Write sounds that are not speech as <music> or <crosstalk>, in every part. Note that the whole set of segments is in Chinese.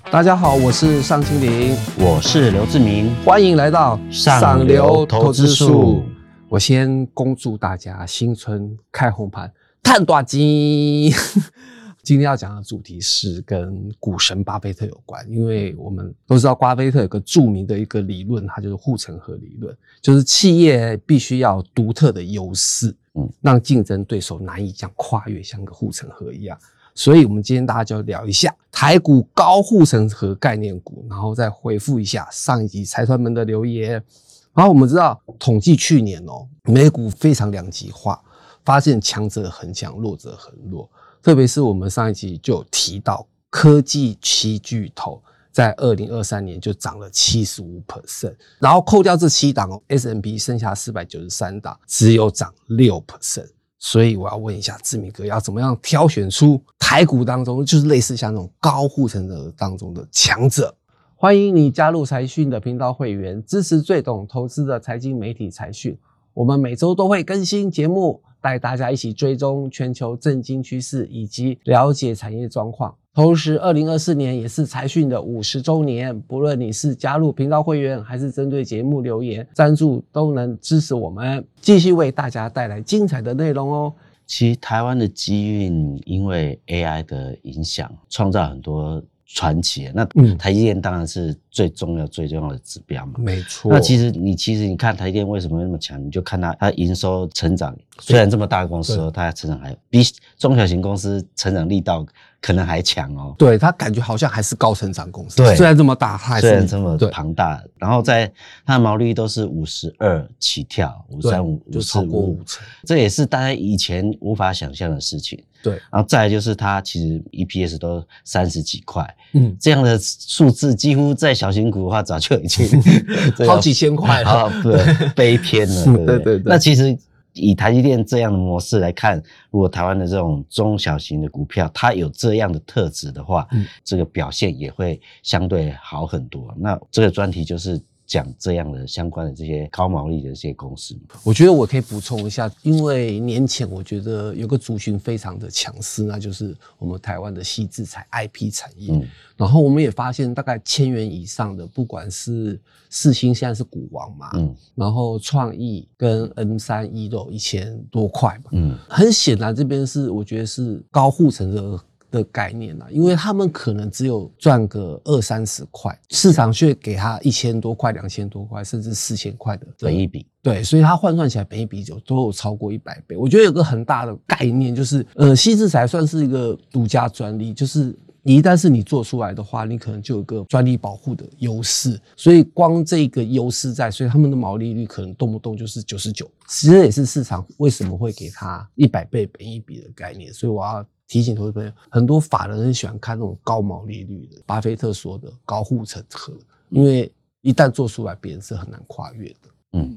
大家好，我是尚青林，我是刘志明，欢迎来到上流投资术。我先恭祝大家新春开红盘，探大金。<laughs> 今天要讲的主题是跟股神巴菲特有关，因为我们都知道巴菲特有个著名的一个理论，它就是护城河理论，就是企业必须要独特的优势，嗯，让竞争对手难以将跨越，像个护城河一样。所以，我们今天大家就聊一下台股高护城河概念股，然后再回复一下上一集财团们的留言。然后我们知道，统计去年哦，美股非常两极化，发现强者很强，弱者很弱。特别是我们上一集就提到，科技七巨头在二零二三年就涨了七十五 percent，然后扣掉这七档哦，S M P 剩下四百九十三档只有涨六 percent，所以我要问一下志明哥，要怎么样挑选出台股当中就是类似像那种高护城河当中的强者？欢迎你加入财讯的频道会员，支持最懂投资的财经媒体财讯，我们每周都会更新节目。带大家一起追踪全球政经趋势以及了解产业状况。同时，二零二四年也是财讯的五十周年，不论你是加入频道会员，还是针对节目留言赞助，都能支持我们继续为大家带来精彩的内容哦。其实，台湾的机运因为 AI 的影响，创造很多传奇。那台积电当然是。最重要、最重要的指标嘛，没错。那其实你其实你看台积电为什么那么强，你就看它它营收成长，虽然这么大的公司，它成长还比中小型公司成长力道可能还强哦。对，它感觉好像还是高成长公司。对，虽然这么大，它虽然这么庞大，然后在它的毛利率都是五十二起跳，五三五就超过五成，这也是大家以前无法想象的事情。对，然后再就是它其实 EPS 都三十几块，嗯，这样的数字几乎在。小型股的话，早就已经 <laughs> 好几千块了，对，悲偏了，对对对。那其实以台积电这样的模式来看，如果台湾的这种中小型的股票，它有这样的特质的话，这个表现也会相对好很多。那这个专题就是。讲这样的相关的这些高毛利的这些公司，我觉得我可以补充一下，因为年前我觉得有个族群非常的强势，那就是我们台湾的细制材 IP 产业。然后我们也发现，大概千元以上的，不管是四星现在是股王嘛，嗯，然后创意跟 M 三一都有一千多块嘛，嗯，很显然这边是我觉得是高护城的。的概念啊，因为他们可能只有赚个二三十块，市场却给他一千多块、两千多块，甚至四千块的本一笔。对，所以它换算起来本一笔就都有超过一百倍。我觉得有个很大的概念就是，呃，西制才算是一个独家专利，就是一旦是你做出来的话，你可能就有个专利保护的优势。所以光这个优势在，所以他们的毛利率可能动不动就是九十九，其实也是市场为什么会给他一百倍本一笔的概念。所以我要。提醒投资朋友，很多法人很喜欢看那种高毛利率的，巴菲特说的高护城河，因为一旦做出来，别人是很难跨越的。嗯。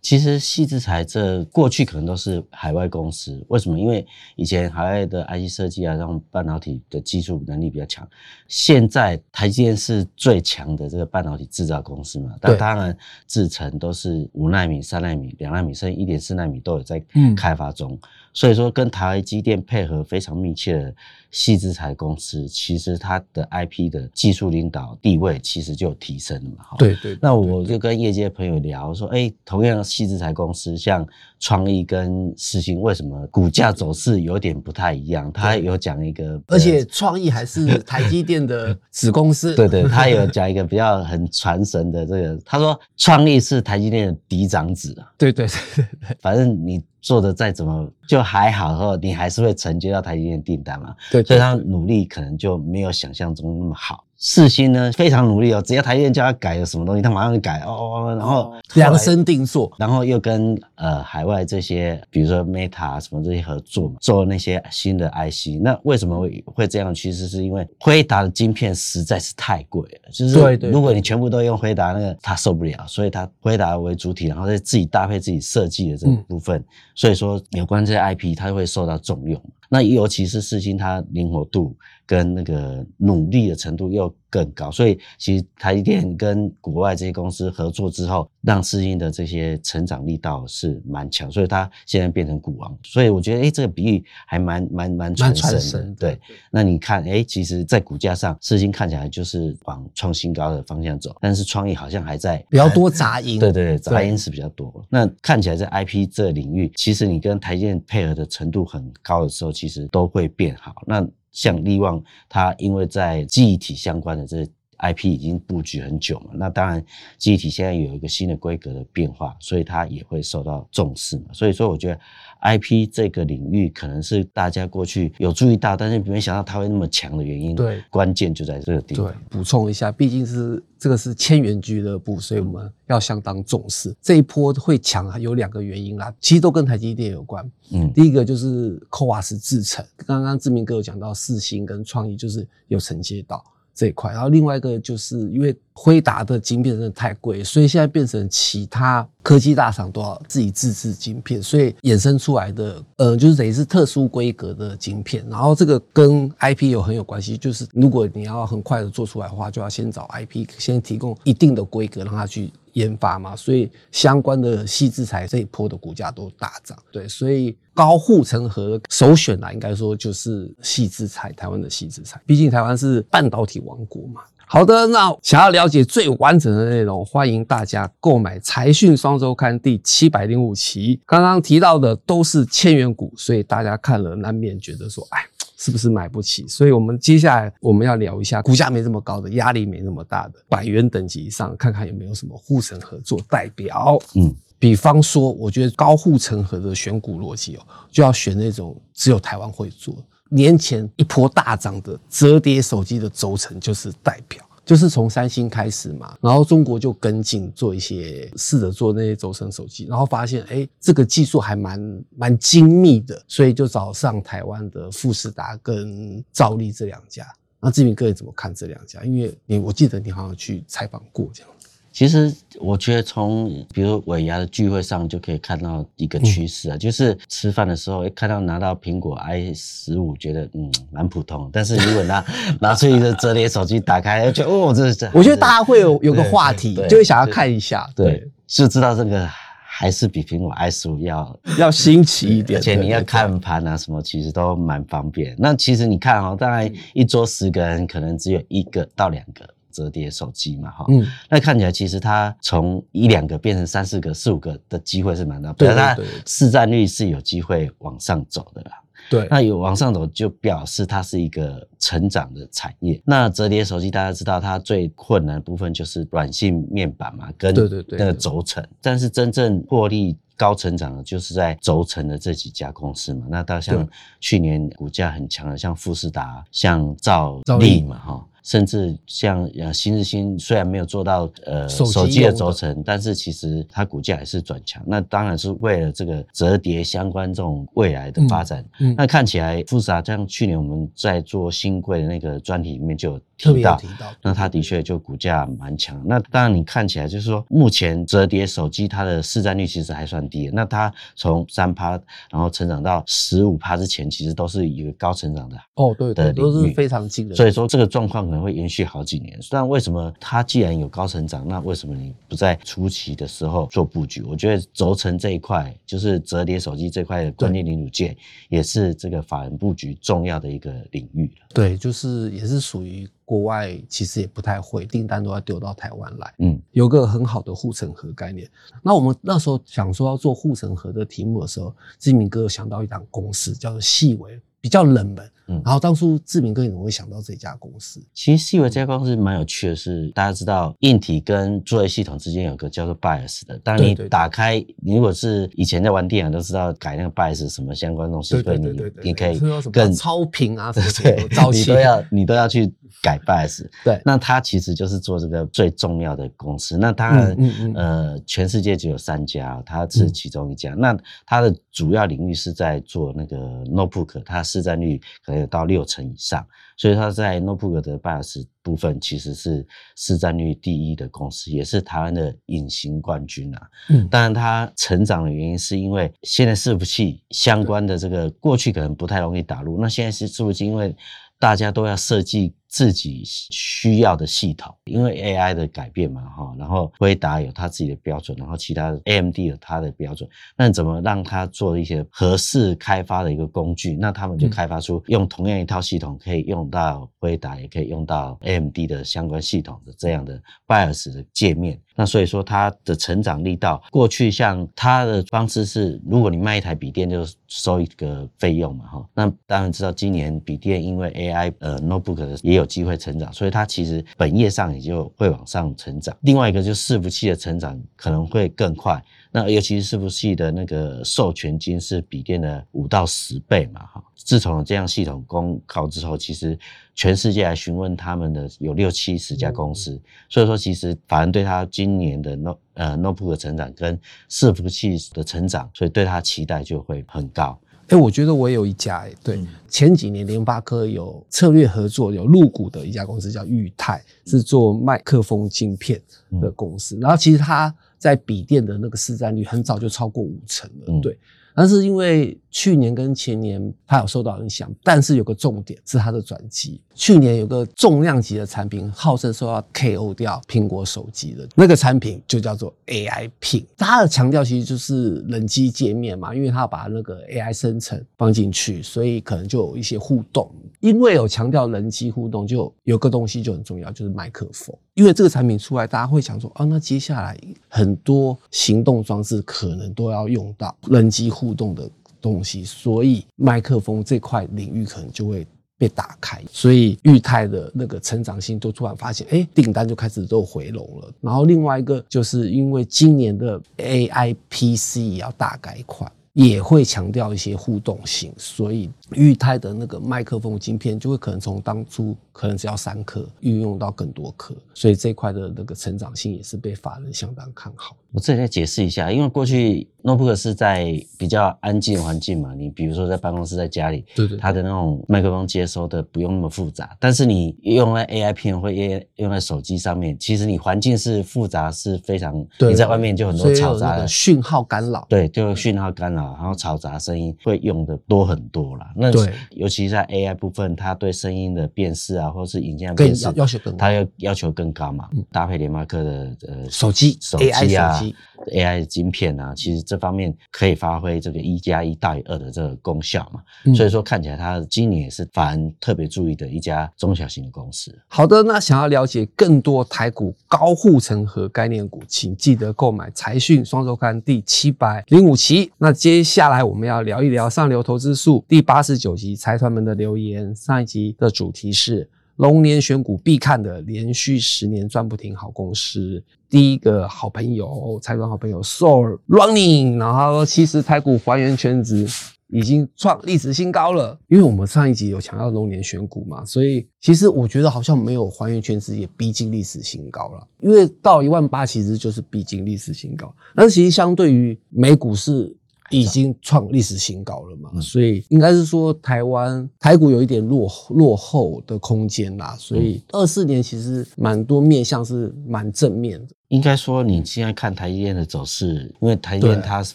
其实细制材这过去可能都是海外公司，为什么？因为以前海外的 IC 设计啊，这种半导体的技术能力比较强。现在台积电是最强的这个半导体制造公司嘛，但当然制程都是五纳米、三纳米、两纳米，甚至一点四纳米都有在开发中。所以说，跟台积电配合非常密切的细制材公司，其实它的 IP 的技术领导地位其实就有提升了嘛。对对。那我就跟业界朋友聊说，哎，同样。细制材公司像创意跟世星，为什么股价走势有点不太一样？他有讲一个，而且创意还是台积电的子公司。对对，他有讲一个比较很传神的这个，他说创意是台积电的嫡长子啊。对对对对，反正你做的再怎么就还好后，你还是会承接到台积电订单嘛，对，所以他努力可能就没有想象中那么好。四星呢非常努力哦，只要台积电叫他改了什么东西，他马上就改哦，然后量身定做，然后又跟呃海外这些，比如说 Meta 什么这些合作嘛，做那些新的 IC。那为什么会会这样？其实是因为辉达的晶片实在是太贵了，就是如果你全部都用辉达那个，他受不了，所以他辉达为主体，然后再自己搭配自己设计的这嗯部分，所以说有关这些 IP，它会受到重用。那尤其是四星，它灵活度跟那个努力的程度又更高，所以其实台积电跟国外这些公司合作之后，让四星的这些成长力道是蛮强，所以它现在变成股王。所以我觉得，哎，这个比喻还蛮蛮蛮蛮传神的。对，那你看，哎，其实，在股价上，四星看起来就是往创新高的方向走，但是创意好像还在比较多杂 <laughs> 音。对对对，杂音是比较多。那看起来在 IP 这领域，其实你跟台积电配合的程度很高的时候，其实都会变好。那像力旺，它因为在记忆体相关的这 IP 已经布局很久嘛，那当然记忆体现在有一个新的规格的变化，所以它也会受到重视嘛。所以说，我觉得 IP 这个领域可能是大家过去有注意到，但是没想到它会那么强的原因。对关键就在这个地方对方。，补充一下，毕竟是这个是千元俱乐部，所以我们要相当重视。这一波会强啊，有两个原因啦，其实都跟台积电有关。嗯第一个就是 CoWAS 制程，刚刚志明哥有讲到四星跟创意，就是有承接到这一块。然后另外一个就是因为辉达的晶片真的太贵，所以现在变成其他科技大厂都要自己自制晶片，所以衍生出来的呃，就是等于是特殊规格的晶片。然后这个跟 IP 有很有关系，就是如果你要很快的做出来的话，就要先找 IP 先提供一定的规格让它去研发嘛，所以相关的细制材这一波的股价都大涨。对，所以高护城河首选啦，应该说就是细制材，台湾的细制材，毕竟台湾是半导体王国嘛。好的，那想要了解最完整的内容，欢迎大家购买《财讯双周刊》第七百零五期。刚刚提到的都是千元股，所以大家看了难免觉得说，哎，是不是买不起？所以我们接下来我们要聊一下股价没这么高的、压力没那么大的百元等级以上，看看有没有什么护城河做代表。嗯，比方说，我觉得高护城河的选股逻辑哦，就要选那种只有台湾会做。年前一波大涨的折叠手机的轴承就是代表，就是从三星开始嘛，然后中国就跟进做一些试着做那些轴承手机，然后发现哎、这个技术还蛮蛮精密的，所以就找上台湾的富士达跟兆力这两家。那志明哥你怎么看这两家？因为你我记得你好像去采访过这样。其实我觉得从比如尾牙的聚会上就可以看到一个趋势啊，就是吃饭的时候，一看到拿到苹果 i 十五，觉得嗯蛮普通，但是如果拿拿出一个折叠手机打开，就哦这这，我觉得大家会有有个话题就会想要看一下，对，就知道这个还是比苹果 i 十五要要新奇一点，而且你要看盘啊什么，其实都蛮方便。那其实你看哦，大概一桌十个人，可能只有一个到两个折叠手机嘛，哈。嗯，那看起来其实它从一两个变成三四个、四五个的机会是蛮大，对表示它市占率是有机会往上走的啦。对，那有往上走，就表示它是一个成长的产业。那折叠手机大家知道，它最困难的部分就是软性面板嘛，跟对对对那个轴承。但是真正获利高成长的，就是在轴承的这几家公司嘛。那到像去年股价很强的，像富士达、像兆兆利利嘛，哈。甚至像呃新日新虽然没有做到呃手机的轴承，但是其实它股价也是转强。那当然是为了这个折叠相关这种未来的发展。嗯那看起来富士达像去年我们在做新贵的那个专题里面就有提到，提到，那它的确就股价蛮强。那当然你看起来就是说，目前折叠手机它的市占率其实还算低的。那它从三趴，然后成长到十五趴之前，其实都是一个高成长的哦，对对，的都是非常惊人的，所以说这个状况可能会延续好几年。但为什么它既然有高成长，那为什么你不在初期的时候做布局？我觉得轴承这一块，就是折叠手机这块的关键零组件，也是这个法人布局重要的一个领域了。对，就是也是属于国外，其实也不太会，订单都要丢到台湾来，嗯，有个很好的护城河概念。那我们那时候想说要做护城河的题目的时候，志明哥有想到一档公司叫做细微，比较冷门，嗯。然后当初志明哥你怎么会想到这家公司？其实细微这家公司蛮有趣的是，大家知道硬体跟作业系统之间有个叫做 BIOS 的，当你对对对。打开，你如果是以前在玩电脑都知道改那个 BIOS 什么相关东西，所以你你可以是说什么更超频啊，<laughs> 对，早期你都要你都要去改 BIOS。<laughs> 对那它其实就是做这个最重要的公司。那当然，嗯嗯嗯呃，全世界只有三家，它是其中一家。那它的主要领域是在做那个 notebook，它市占率可能有到六成以上，所以它在 notebook 的 BIOS 部分其实是市占率第一的公司，也是台湾的隐形冠军啊。嗯当然，它成长的原因是因为现在伺服器相关的这个过去可能不太容易打入，那现在是伺服器，因为大家都要设计自己需要的系统，因为 AI 的改变嘛，哈，然后辉达有它自己的标准，然后其他的 AMD 有它的标准，那怎么让它做一些合适开发的一个工具？那他们就嗯开发出用同样一套系统可以用到辉达，也可以用到 AMD 的相关系统的这样的 BIOS 的界面。那所以说它的成长力道，过去像它的方式是，如果你卖一台笔电就收一个费用嘛，哈，那当然知道今年笔电因为 AI 呃 notebook 也有机会成长，所以它其实本业上也就会往上成长。另外一个就是伺服器的成长可能会更快，那尤其是伺服器的那个授权金是笔电的五到十倍嘛，哈。自从有这样系统公告之后，其实全世界来询问他们的有六七十家公司，所以说其实法人对他今年的 no 呃 notebook 的成长跟伺服器的成长，所以对他期待就会很高。哎、我觉得我也有一家哎、对，嗯前几年联发科有策略合作，有入股的一家公司叫裕泰，是做麦克风镜片的公司。然后其实它在笔电的那个市占率很早就超过五成了，嗯对。但是因为去年跟前年它有受到影响，但是有个重点是它的转机。去年有个重量级的产品，号称说要 KO 掉苹果手机的那个产品，就叫做 AI Pin。它的强调其实就是人机界面嘛，因为它把那个 AI 生成放进去，所以可能就有一些互动。因为有强调人机互动，就有个东西就很重要，就是麦克风。因为这个产品出来，大家会想说，啊，那接下来很多行动装置可能都要用到人机互动的东西，所以麦克风这块领域可能就会被打开，所以裕泰的那个成长性都突然发现，哎，订单就开始都回笼了。然后另外一个就是因为今年的 AI PC 也要大改款。也会强调一些互动性，所以裕泰的那个麦克风晶片就会可能从当初可能只要三颗，运用到更多颗，所以这块的那个成长性也是被法人相当看好。我这里再解释一下，因为过去 notebook 是在比较安静的环境嘛，你比如说在办公室、在家里，对对它的那种麦克风接收的不用那么复杂。但是你用在 AI 片或用用在手机上面，其实你环境是复杂，是非常你在外面就很多嘈杂的讯号干扰。对，就讯号干扰，然后嘈杂声音会用的多很多啦。那对尤其在 AI 部分，它对声音的辨识啊，或是影像更辨识要要求更高它要要求更高嘛。搭配联发科的呃手机手 AI 机啊手机 AI 晶片啊，其实这方面可以发挥这个一加一大于二的这个功效嘛。嗯所以说看起来它今年也是法人特别注意的一家中小型的公司。好的，那想要了解更多台股高护城河概念股，请记得购买财讯双周刊第七百零五期。那接接下来我们要聊一聊上流投资术第八十九集财团们的留言。上一集的主题是龙年选股必看的连续十年赚不停好公司。第一个好朋友，财团好朋友 Soul Running，然后他说其实台股还原全值。已经创历史新高了，因为我们上一集有强调龙年选股嘛，所以其实我觉得好像没有还原全值也逼近历史新高了。因为到一万八其实就是逼近历史新高，但是其实相对于美股是已经创历史新高了嘛，嗯。所以应该是说台湾台股有一点落落后的空间啦，所以二四年其实蛮多面向是蛮正面的。应该说，你现在看台积电的走势，因为台积电它是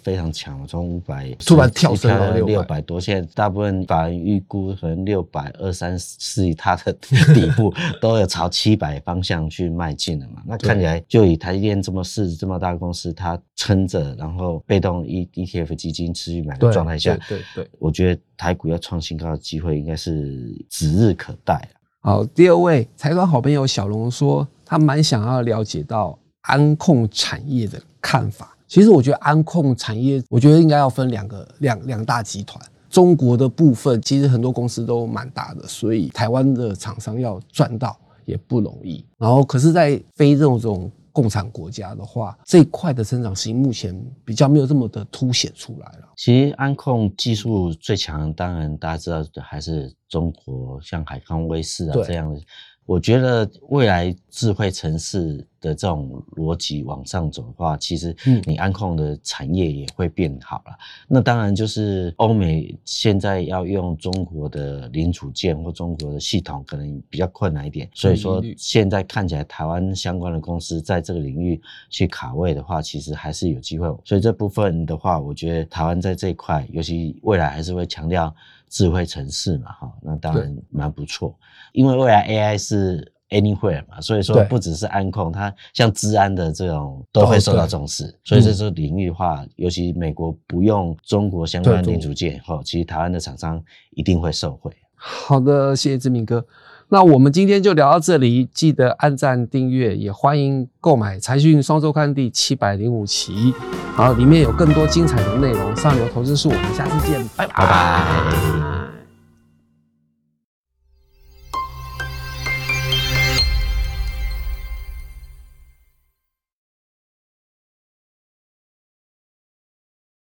非常强，从五百突然跳升到六600百多，现在大部分法人预估可能六百二三四，它的底部 <laughs> 都有朝七百方向去迈进了嘛。那看起来，就以台积电这么市值这么大的公司，它撑着，然后被动 E ETF 基金持续买的对状态下，对对对我觉得台股要创新高的机会应该是指日可待啊。好，第二位财团好朋友小龙说，他蛮想要了解到安控产业的看法。其实我觉得安控产业，我觉得应该要分两个两两大集团。中国的部分，其实很多公司都蛮大的，所以台湾的厂商要赚到也不容易。然后，可是，在非这种这种共产国家的话，这一块的成长性目前比较没有这么的凸显出来了。其实安控技术最强，当然大家知道的还是中国，像海康威视啊对这样的。我觉得未来智慧城市的这种逻辑往上走的话，其实嗯你安控的产业也会变好了。那当然就是欧美现在要用中国的零组件或中国的系统，可能比较困难一点。所以说现在看起来台湾相关的公司在这个领域去卡位的话，其实还是有机会。所以这部分的话，我觉得台湾在这一块，尤其未来还是会强调智慧城市嘛，哈，那当然蛮不错。因为未来 AI 是 anywhere 嘛，所以说不只是安控，它像治安的这种都会受到重视。所以在这个领域的话，尤其美国不用中国相关零组件，哈，其实台湾的厂商一定会受惠。好的，谢谢志明哥。那我们今天就聊到这里，记得按赞、订阅，也欢迎购买《财讯双周刊》第七百零五期，好，里面有更多精彩的内容。上流投资术，我们下次见，拜拜拜拜。